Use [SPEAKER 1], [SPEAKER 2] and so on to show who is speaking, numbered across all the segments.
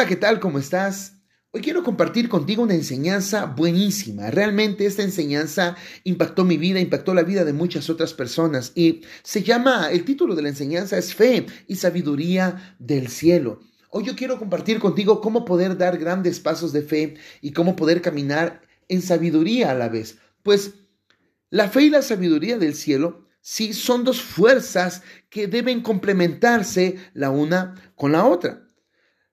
[SPEAKER 1] Hola, ¿qué tal? ¿Cómo estás? Hoy quiero compartir contigo una enseñanza buenísima. Realmente esta enseñanza impactó mi vida, impactó la vida de muchas otras personas y se llama, el título de la enseñanza es Fe y Sabiduría del Cielo. Hoy yo quiero compartir contigo cómo poder dar grandes pasos de fe y cómo poder caminar en sabiduría a la vez. Pues la fe y la sabiduría del cielo sí son dos fuerzas que deben complementarse la una con la otra.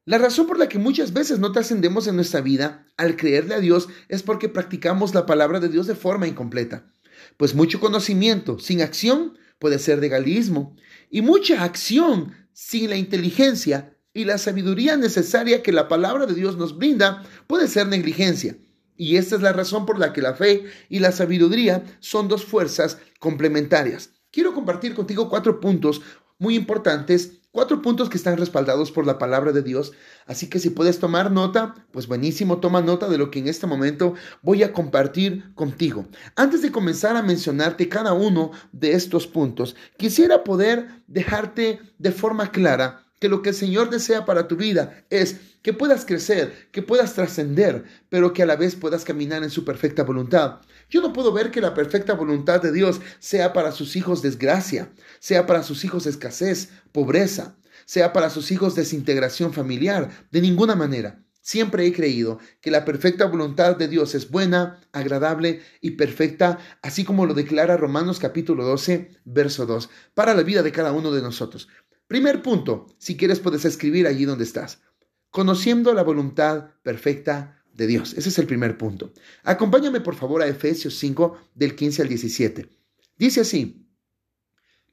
[SPEAKER 1] La razón por la que muchas veces no trascendemos en nuestra vida al creerle a Dios es porque practicamos la palabra de Dios de forma incompleta. Pues mucho conocimiento sin acción puede ser legalismo y mucha acción sin la inteligencia y la sabiduría necesaria que la palabra de Dios nos brinda puede ser negligencia. Y esta es la razón por la que la fe y la sabiduría son dos fuerzas complementarias. Quiero compartir contigo cuatro puntos muy importantes Cuatro puntos que están respaldados por la palabra de Dios. Así que si puedes tomar nota, pues buenísimo, toma nota de lo que en este momento voy a compartir contigo. Antes de comenzar a mencionarte cada uno de estos puntos, quisiera poder dejarte de forma clara que lo que el Señor desea para tu vida es que puedas crecer, que puedas trascender, pero que a la vez puedas caminar en su perfecta voluntad. Yo no puedo ver que la perfecta voluntad de Dios sea para sus hijos desgracia, sea para sus hijos escasez, pobreza, sea para sus hijos desintegración familiar, de ninguna manera. Siempre he creído que la perfecta voluntad de Dios es buena, agradable y perfecta, así como lo declara Romanos capítulo 12, verso 2, para la vida de cada uno de nosotros. Primer punto, si quieres puedes escribir allí donde estás. Conociendo la voluntad perfecta de Dios. Ese es el primer punto. Acompáñame por favor a Efesios 5 del 15 al 17. Dice así,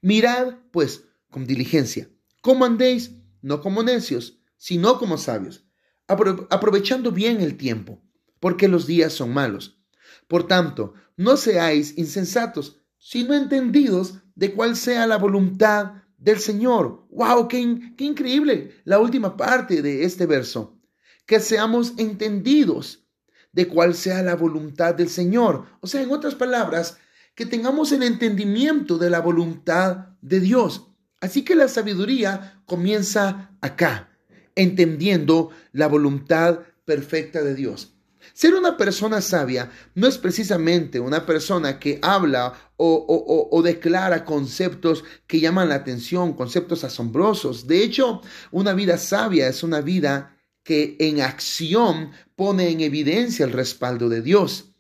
[SPEAKER 1] mirad pues con diligencia, cómo andéis, no como necios, sino como sabios, aprovechando bien el tiempo, porque los días son malos. Por tanto, no seáis insensatos, sino entendidos de cuál sea la voluntad del Señor. ¡Wow! Qué, increíble! La última parte de este verso. Que seamos entendidos de cuál sea la voluntad del Señor. O sea, en otras palabras, que tengamos el entendimiento de la voluntad de Dios. Así que la sabiduría comienza acá, entendiendo la voluntad perfecta de Dios. Ser una persona sabia no es precisamente una persona que habla o, declara conceptos que llaman la atención, conceptos asombrosos. De hecho, una vida sabia es una vida que en acción pone en evidencia el respaldo de Dios.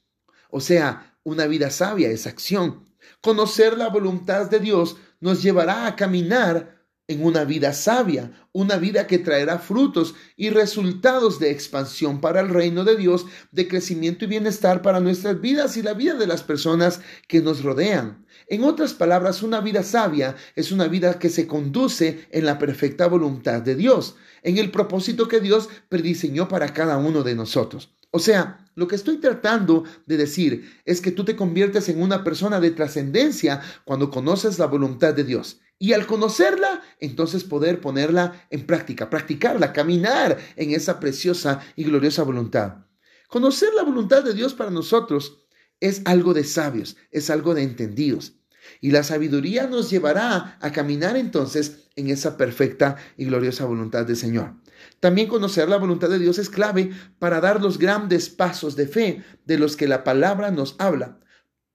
[SPEAKER 1] O sea, una vida sabia es acción. Conocer la voluntad de Dios nos llevará a caminar en una vida sabia, una vida que traerá frutos y resultados de expansión para el reino de Dios, de crecimiento y bienestar para nuestras vidas y la vida de las personas que nos rodean. En otras palabras, una vida sabia es una vida que se conduce en la perfecta voluntad de Dios, en el propósito que Dios prediseñó para cada uno de nosotros. O sea, lo que estoy tratando de decir es que tú te conviertes en una persona de trascendencia cuando conoces la voluntad de Dios. Y al conocerla, entonces poder ponerla en práctica, practicarla, caminar en esa preciosa y gloriosa voluntad. Conocer la voluntad de Dios para nosotros es algo de sabios, es algo de entendidos. Y la sabiduría nos llevará a caminar entonces en esa perfecta y gloriosa voluntad del Señor. También conocer la voluntad de Dios es clave para dar los grandes pasos de fe de los que la palabra nos habla.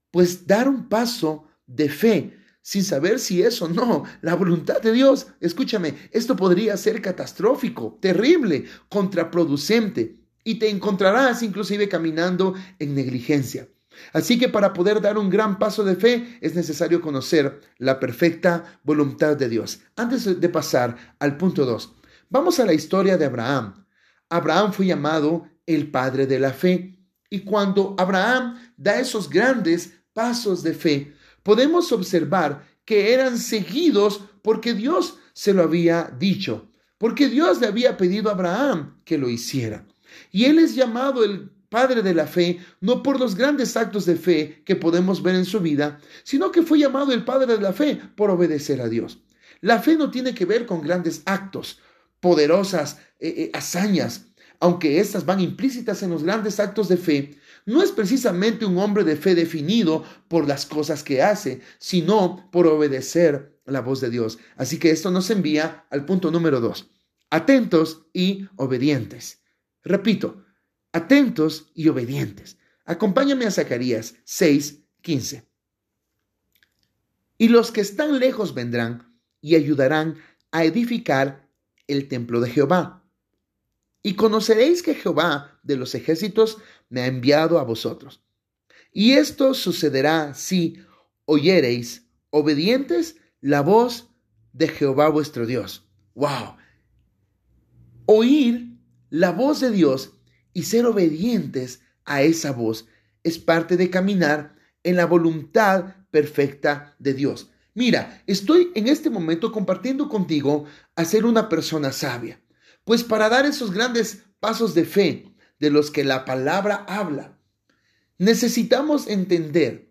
[SPEAKER 1] Pues dar un paso de fe sin saber si es o no la voluntad de Dios. Escúchame, esto podría ser catastrófico, terrible, contraproducente y te encontrarás inclusive caminando en negligencia. Así que para poder dar un gran paso de fe es necesario conocer la perfecta voluntad de Dios. Antes de pasar al punto 2, vamos a la historia de Abraham. Abraham fue llamado el padre de la fe y cuando Abraham da esos grandes pasos de fe, podemos observar que eran seguidos porque Dios se lo había dicho, porque Dios le había pedido a Abraham que lo hiciera. Y él es llamado el padre de la fe, no por los grandes actos de fe que podemos ver en su vida, sino que fue llamado el padre de la fe por obedecer a Dios. La fe no tiene que ver con grandes actos, poderosas eh, eh, hazañas, aunque estas van implícitas en los grandes actos de fe, no es precisamente un hombre de fe definido por las cosas que hace, sino por obedecer la voz de Dios. Así que esto nos envía al punto número dos. atentos y obedientes. Repito, atentos y obedientes. Acompáñame a Zacarías 6, 15. Y los que están lejos vendrán y ayudarán a edificar el templo de Jehová. Y conoceréis que Jehová de los ejércitos me ha enviado a vosotros. Y esto sucederá si oyereis obedientes la voz de Jehová vuestro Dios. ¡Wow! Oír la voz de Dios y ser obedientes a esa voz es parte de caminar en la voluntad perfecta de Dios. Mira, estoy en este momento compartiendo contigo a ser una persona sabia, pues para dar esos grandes pasos de fe de los que la palabra habla, necesitamos entender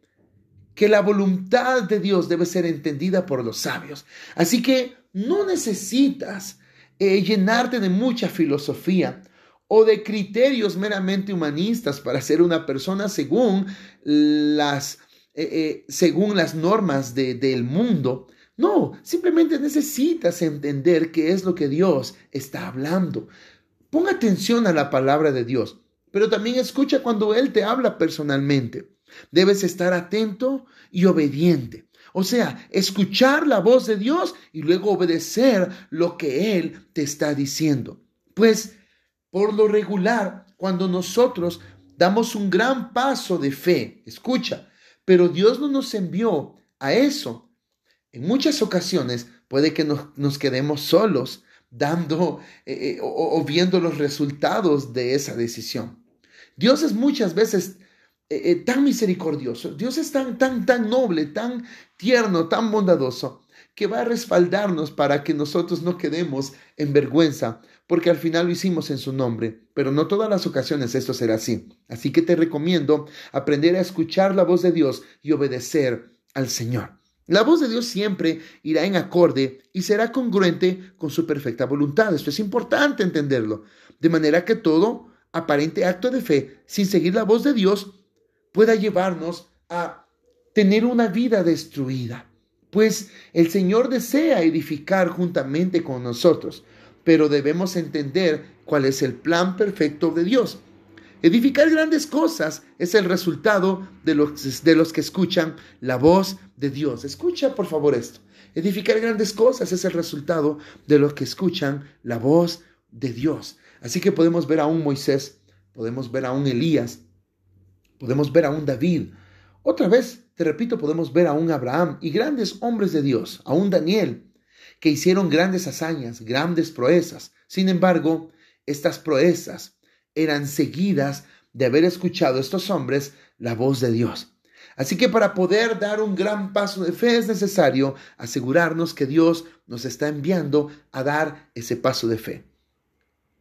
[SPEAKER 1] que la voluntad de Dios debe ser entendida por los sabios. Así que no necesitas eh, llenarte de mucha filosofía o de criterios meramente humanistas para ser una persona según las, eh, eh, según las normas del mundo. No, simplemente necesitas entender qué es lo que Dios está hablando. Ponga atención a la palabra de Dios, pero también escucha cuando Él te habla personalmente. Debes estar atento y obediente. O sea, escuchar la voz de Dios y luego obedecer lo que Él te está diciendo. Pues por lo regular, cuando nosotros damos un gran paso de fe, escucha, pero Dios no nos envió a eso. En muchas ocasiones puede que nos, quedemos solos dando eh, eh, o, viendo los resultados de esa decisión. Dios es muchas veces eh, tan misericordioso, Dios es tan, tan, tan noble, tan tierno, tan bondadoso, que va a respaldarnos para que nosotros no quedemos en vergüenza porque al final lo hicimos en su nombre, pero no todas las ocasiones esto será así. Así que te recomiendo aprender a escuchar la voz de Dios y obedecer al Señor. La voz de Dios siempre irá en acorde y será congruente con su perfecta voluntad. Esto es importante entenderlo. De manera que todo aparente acto de fe, sin seguir la voz de Dios, pueda llevarnos a tener una vida destruida. Pues el Señor desea edificar juntamente con nosotros pero debemos entender cuál es el plan perfecto de Dios. Edificar grandes cosas es el resultado de los, de los que escuchan la voz de Dios. Escucha por favor esto. Edificar grandes cosas es el resultado de los que escuchan la voz de Dios. Así que podemos ver a un Moisés, podemos ver a un Elías, podemos ver a un David. Otra vez, te repito, podemos ver a un Abraham y grandes hombres de Dios, a un Daniel, que hicieron grandes hazañas, grandes proezas. Sin embargo, estas proezas eran seguidas de haber escuchado estos hombres la voz de Dios. Así que para poder dar un gran paso de fe es necesario asegurarnos que Dios nos está enviando a dar ese paso de fe.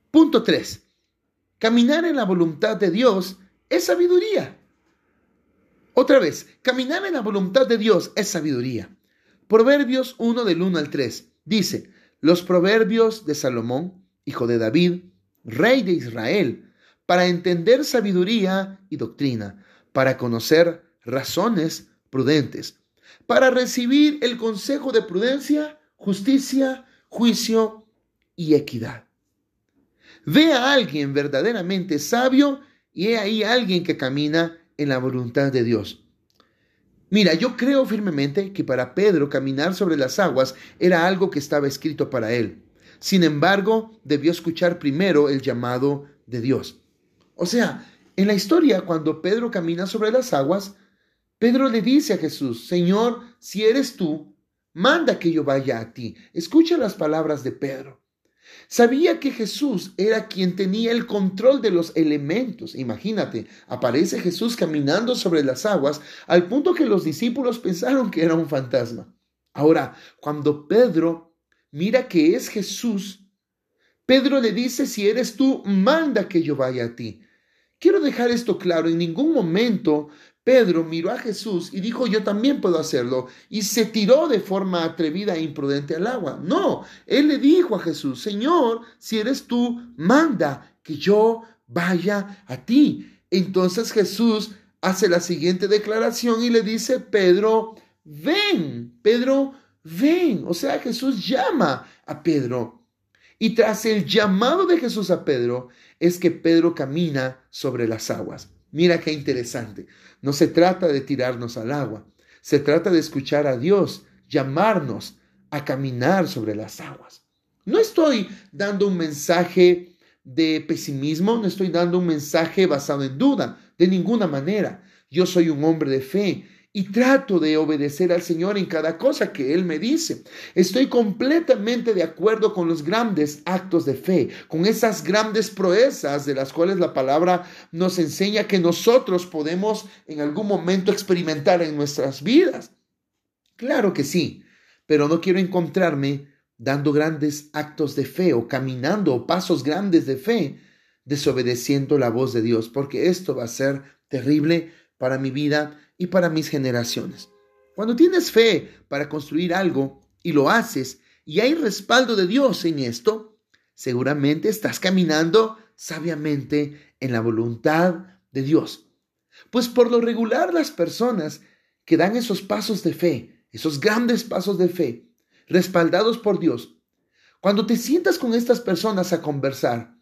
[SPEAKER 1] Punto 3. Caminar en la voluntad de Dios es sabiduría. Otra vez, caminar en la voluntad de Dios es sabiduría. Proverbios 1 del 1 al 3 dice, los proverbios de Salomón, hijo de David, rey de Israel, para entender sabiduría y doctrina, para conocer razones prudentes, para recibir el consejo de prudencia, justicia, juicio y equidad. Ve a alguien verdaderamente sabio y he ahí alguien que camina en la voluntad de Dios. Mira, yo creo firmemente que para Pedro caminar sobre las aguas era algo que estaba escrito para él. Sin embargo, debió escuchar primero el llamado de Dios. O sea, en la historia, cuando Pedro camina sobre las aguas, Pedro le dice a Jesús, Señor, si eres tú, manda que yo vaya a ti. Escucha las palabras de Pedro. Sabía que Jesús era quien tenía el control de los elementos. Imagínate, aparece Jesús caminando sobre las aguas al punto que los discípulos pensaron que era un fantasma. Ahora, cuando Pedro mira que es Jesús, Pedro le dice, si eres tú, manda que yo vaya a ti. Quiero dejar esto claro, en ningún momento Pedro miró a Jesús y dijo, yo también puedo hacerlo, y se tiró de forma atrevida e imprudente al agua. No, él le dijo a Jesús, Señor, si eres tú, manda que yo vaya a ti. Entonces Jesús hace la siguiente declaración y le dice, Pedro, ven, Pedro, ven. O sea, Jesús llama a Pedro. Y tras el llamado de Jesús a Pedro, es que Pedro camina sobre las aguas. Mira qué interesante. No se trata de tirarnos al agua, se trata de escuchar a Dios, llamarnos a caminar sobre las aguas. No estoy dando un mensaje de pesimismo, no estoy dando un mensaje basado en duda, de ninguna manera. Yo soy un hombre de fe y trato de obedecer al Señor en cada cosa que Él me dice. Estoy completamente de acuerdo con los grandes actos de fe, con esas grandes proezas de las cuales la palabra nos enseña que nosotros podemos en algún momento experimentar en nuestras vidas. Claro que sí, pero no quiero encontrarme dando grandes actos de fe o caminando o pasos grandes de fe desobedeciendo la voz de Dios, porque esto va a ser terrible para mi vida y para mis generaciones. Cuando tienes fe para construir algo y lo haces y hay respaldo de Dios en esto, seguramente estás caminando sabiamente en la voluntad de Dios. Pues por lo regular las personas que dan esos pasos de fe, esos grandes pasos de fe, respaldados por Dios, cuando te sientas con estas personas a conversar,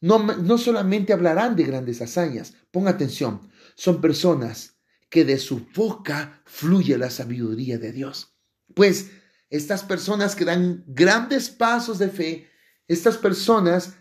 [SPEAKER 1] no, no solamente hablarán de grandes hazañas, pon atención, son personas que de su boca fluye la sabiduría de Dios. Pues estas personas que dan grandes pasos de fe, estas personas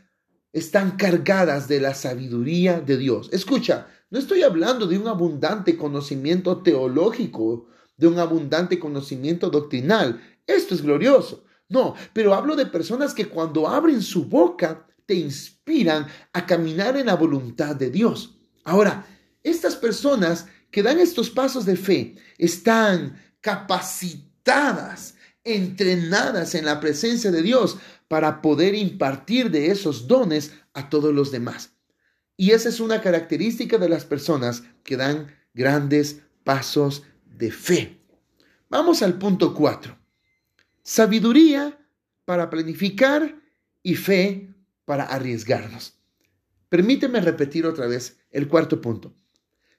[SPEAKER 1] están cargadas de la sabiduría de Dios. Escucha, no estoy hablando de un abundante conocimiento teológico, de un abundante conocimiento doctrinal. Esto es glorioso. No, pero hablo de personas que cuando abren su boca te inspiran a caminar en la voluntad de Dios. Ahora, estas personas que dan estos pasos de fe están capacitadas, entrenadas en la presencia de Dios para poder impartir de esos dones a todos los demás. Y esa es una característica de las personas que dan grandes pasos de fe. Vamos al punto 4. Sabiduría para planificar y fe para arriesgarnos. Permíteme repetir otra vez el cuarto punto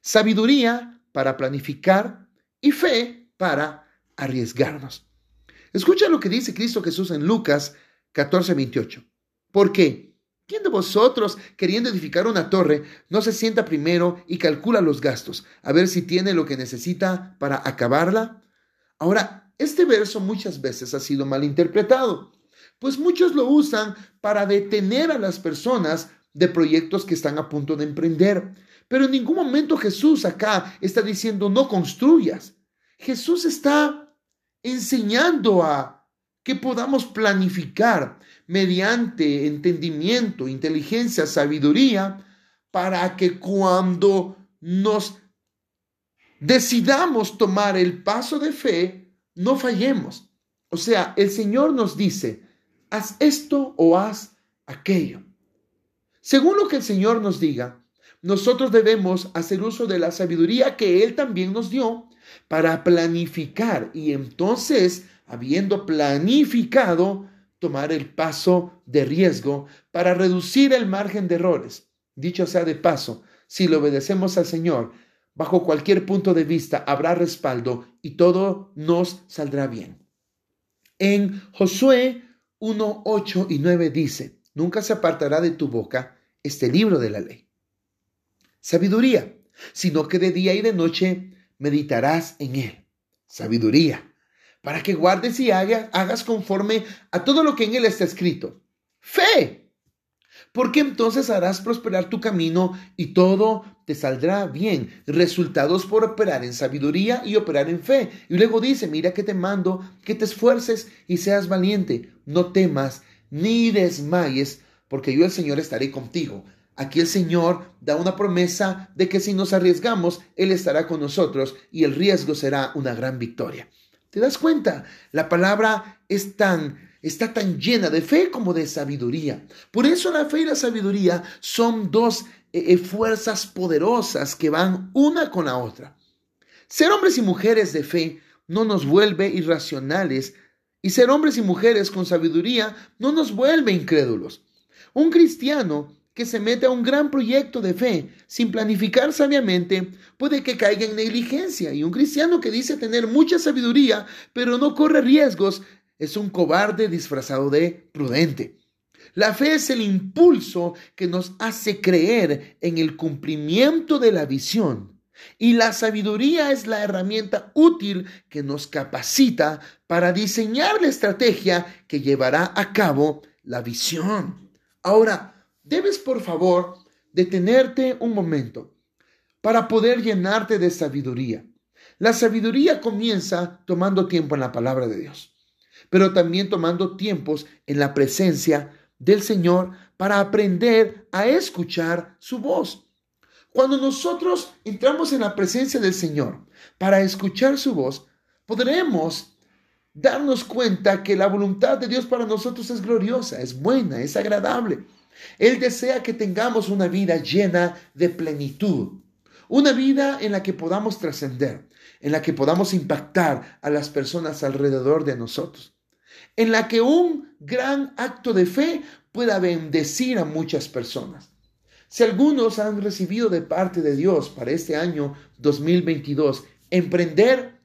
[SPEAKER 1] sabiduría para planificar y fe para arriesgarnos. Escucha lo que dice Cristo Jesús en Lucas 14, 28. ¿Por qué? ¿Quién de vosotros, queriendo edificar una torre, no se sienta primero y calcula los gastos, a ver si tiene lo que necesita para acabarla? Ahora, este verso muchas veces ha sido mal interpretado, pues muchos lo usan para detener a las personas de proyectos que están a punto de emprender. Pero en ningún momento Jesús acá está diciendo no construyas. Jesús está enseñando a que podamos planificar mediante entendimiento, inteligencia, sabiduría, para que cuando nos decidamos tomar el paso de fe, no fallemos. O sea, el Señor nos dice, haz esto o haz aquello. Según lo que el Señor nos diga, nosotros debemos hacer uso de la sabiduría que Él también nos dio para planificar y entonces, habiendo planificado, tomar el paso de riesgo para reducir el margen de errores. Dicho sea de paso, si le obedecemos al Señor, bajo cualquier punto de vista habrá respaldo y todo nos saldrá bien. En Josué 1, 8 y 9 dice, nunca se apartará de tu boca este libro de la ley sabiduría, sino que de día y de noche meditarás en él. Sabiduría, para que guardes y hagas, hagas conforme a todo lo que en él está escrito. Fe, porque entonces harás prosperar tu camino y todo te saldrá bien. Resultados por operar en sabiduría y operar en fe. Y luego dice, mira que te mando, que te esfuerces y seas valiente. No temas ni desmayes, porque yo el Señor estaré contigo Aquí el Señor da una promesa de que si nos arriesgamos, Él estará con nosotros y el riesgo será una gran victoria. ¿Te das cuenta? La palabra es tan, está tan llena de fe como de sabiduría. Por eso la fe y la sabiduría son dos eh, eh, fuerzas poderosas que van una con la otra. Ser hombres y mujeres de fe no nos vuelve irracionales y ser hombres y mujeres con sabiduría no nos vuelve incrédulos. Un cristiano que se mete a un gran proyecto de fe sin planificar sabiamente, puede que caiga en negligencia. Y un cristiano que dice tener mucha sabiduría, pero no corre riesgos, es un cobarde disfrazado de prudente. La fe es el impulso que nos hace creer en el cumplimiento de la visión. Y la sabiduría es la herramienta útil que nos capacita para diseñar la estrategia que llevará a cabo la visión. Ahora, debes por favor detenerte un momento para poder llenarte de sabiduría. La sabiduría comienza tomando tiempo en la palabra de Dios, pero también tomando tiempos en la presencia del Señor para aprender a escuchar su voz. Cuando nosotros entramos en la presencia del Señor para escuchar su voz, podremos darnos cuenta que la voluntad de Dios para nosotros es gloriosa, es buena, es agradable. Él desea que tengamos una vida llena de plenitud, una vida en la que podamos trascender, en la que podamos impactar a las personas alrededor de nosotros, en la que un gran acto de fe pueda bendecir a muchas personas. Si algunos han recibido de parte de Dios para este año 2022 emprender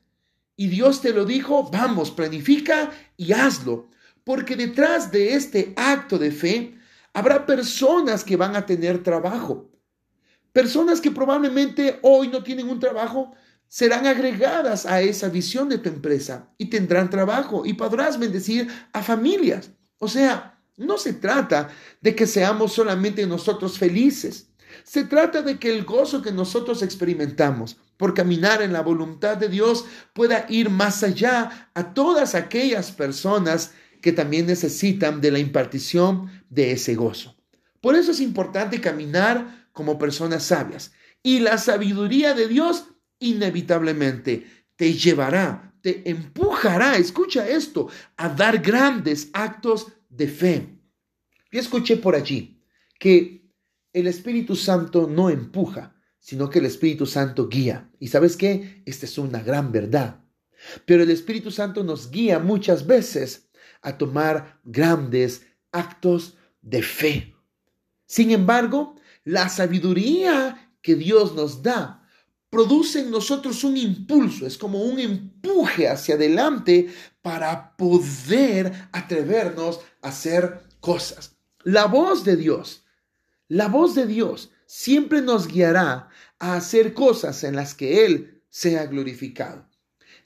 [SPEAKER 1] y Dios te lo dijo, vamos, planifica y hazlo, porque detrás de este acto de fe habrá personas que van a tener trabajo. Personas que probablemente hoy no tienen un trabajo, serán agregadas a esa visión de tu empresa y tendrán trabajo y podrás bendecir a familias. O sea, no se trata de que seamos solamente nosotros felices. Se trata de que el gozo que nosotros experimentamos por caminar en la voluntad de Dios pueda ir más allá a todas aquellas personas que también necesitan de la impartición de ese gozo. Por eso es importante caminar como personas sabias. Y la sabiduría de Dios inevitablemente te llevará, te empujará, escucha esto, a dar grandes actos de fe. Y escuché por allí que el Espíritu Santo no empuja, sino que el Espíritu Santo guía. Y sabes qué? Esta es una gran verdad. Pero el Espíritu Santo nos guía muchas veces a tomar grandes actos de fe. Sin embargo, la sabiduría que Dios nos da produce en nosotros un impulso, es como un empuje hacia adelante para poder atrevernos a hacer cosas. La voz de Dios, la voz de Dios siempre nos guiará a hacer cosas en las que Él sea glorificado.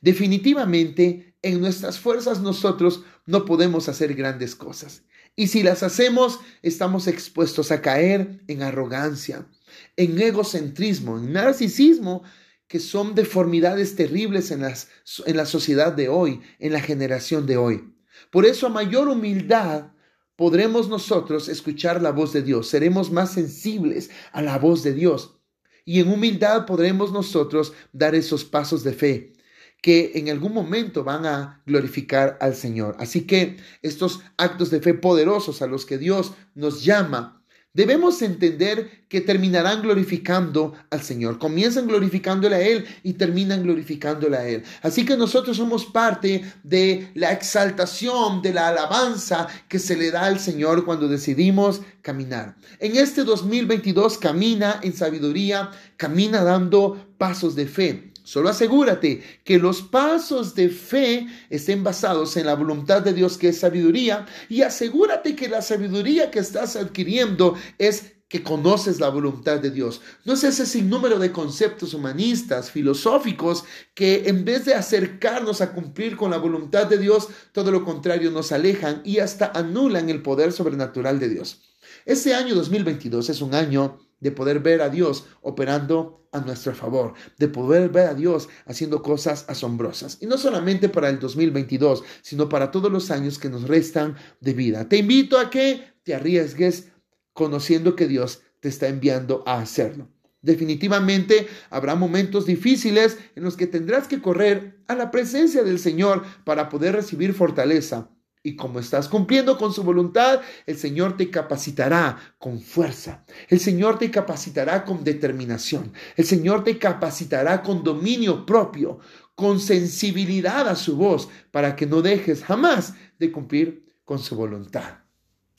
[SPEAKER 1] Definitivamente, en nuestras fuerzas nosotros no podemos hacer grandes cosas. Y si las hacemos, estamos expuestos a caer en arrogancia, en egocentrismo, en narcisismo, que son deformidades terribles en, las, en la sociedad de hoy, en la generación de hoy. Por eso a mayor humildad podremos nosotros escuchar la voz de Dios, seremos más sensibles a la voz de Dios y en humildad podremos nosotros dar esos pasos de fe que en algún momento van a glorificar al Señor. Así que estos actos de fe poderosos a los que Dios nos llama Debemos entender que terminarán glorificando al Señor. Comienzan glorificándole a Él y terminan glorificándole a Él. Así que nosotros somos parte de la exaltación, de la alabanza que se le da al Señor cuando decidimos caminar. En este 2022 camina en sabiduría, camina dando pasos de fe. Solo asegúrate que los pasos de fe estén basados en la voluntad de Dios que es sabiduría y asegúrate que la sabiduría que estás adquiriendo es que conoces la voluntad de Dios. No es ese sinnúmero de conceptos humanistas, filosóficos, que en vez de acercarnos a cumplir con la voluntad de Dios, todo lo contrario nos alejan y hasta anulan el poder sobrenatural de Dios. Este año 2022 es un año de poder ver a Dios operando a nuestro favor, de poder ver a Dios haciendo cosas asombrosas. Y no solamente para el 2022, sino para todos los años que nos restan de vida. Te invito a que te arriesgues conociendo que Dios te está enviando a hacerlo. Definitivamente habrá momentos difíciles en los que tendrás que correr a la presencia del Señor para poder recibir fortaleza y como estás cumpliendo con su voluntad, el Señor te capacitará con fuerza. El Señor te capacitará con determinación. El Señor te capacitará con dominio propio, con sensibilidad a su voz, para que no dejes jamás de cumplir con su voluntad.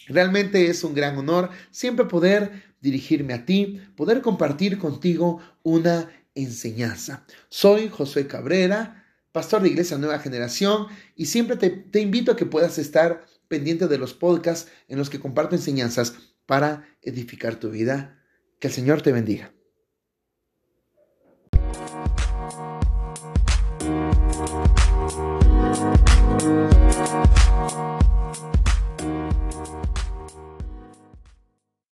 [SPEAKER 1] Realmente es un gran honor siempre poder dirigirme a ti, poder compartir contigo una enseñanza. Soy José Cabrera pastor de Iglesia Nueva Generación, y siempre te, invito a que puedas estar pendiente de los podcasts en los que comparto enseñanzas para edificar tu vida. Que el Señor te bendiga.